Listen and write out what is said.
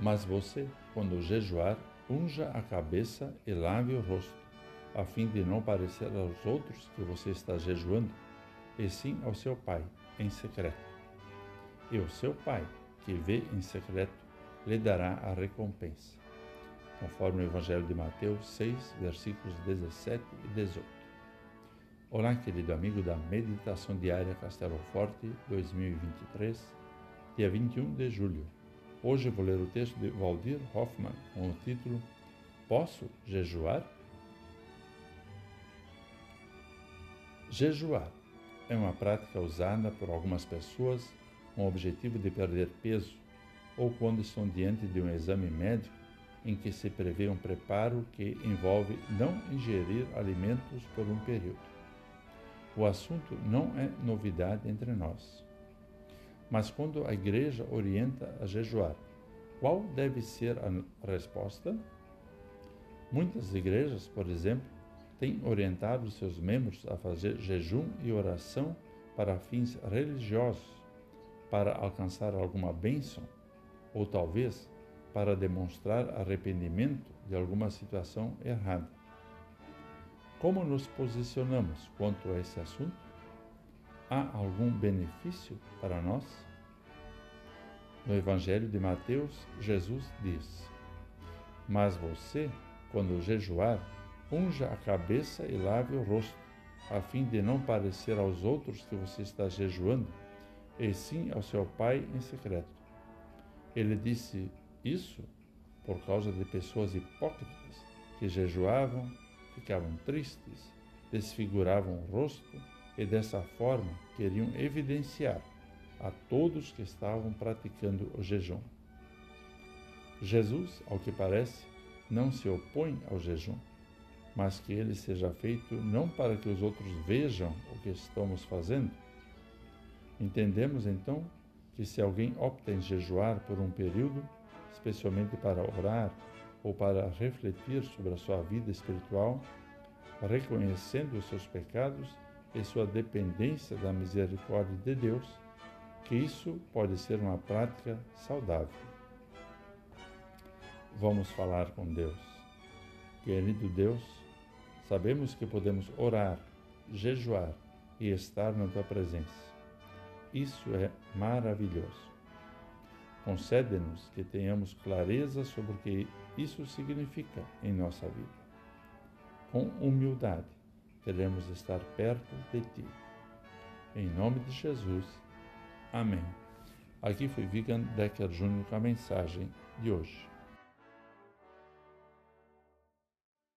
Mas você, quando jejuar, unja a cabeça e lave o rosto, a fim de não parecer aos outros que você está jejuando, e sim ao seu pai, em secreto. E o seu pai, que vê em secreto, lhe dará a recompensa. Conforme o Evangelho de Mateus 6, versículos 17 e 18. Olá, querido amigo da Meditação Diária Castelo Forte 2023, dia 21 de julho. Hoje vou ler o texto de Valdir Hoffmann com o título Posso jejuar? Jejuar é uma prática usada por algumas pessoas com o objetivo de perder peso ou quando estão diante de um exame médico em que se prevê um preparo que envolve não ingerir alimentos por um período. O assunto não é novidade entre nós. Mas quando a igreja orienta a jejuar, qual deve ser a resposta? Muitas igrejas, por exemplo, têm orientado seus membros a fazer jejum e oração para fins religiosos, para alcançar alguma bênção, ou talvez para demonstrar arrependimento de alguma situação errada. Como nos posicionamos quanto a esse assunto? Há algum benefício para nós? No Evangelho de Mateus, Jesus diz: Mas você, quando jejuar, unja a cabeça e lave o rosto, a fim de não parecer aos outros que você está jejuando, e sim ao seu Pai em secreto. Ele disse isso por causa de pessoas hipócritas que jejuavam, ficavam tristes, desfiguravam o rosto e dessa forma queriam evidenciar a todos que estavam praticando o jejum. Jesus, ao que parece, não se opõe ao jejum, mas que ele seja feito não para que os outros vejam o que estamos fazendo. Entendemos então que se alguém opta em jejuar por um período, especialmente para orar ou para refletir sobre a sua vida espiritual, reconhecendo os seus pecados e sua dependência da misericórdia de Deus, que isso pode ser uma prática saudável. Vamos falar com Deus. Querido Deus, sabemos que podemos orar, jejuar e estar na tua presença. Isso é maravilhoso. Concede-nos que tenhamos clareza sobre o que isso significa em nossa vida. Com humildade, queremos estar perto de Ti. Em nome de Jesus. Amém. Aqui foi Vigan Decker Jr. com a mensagem de hoje.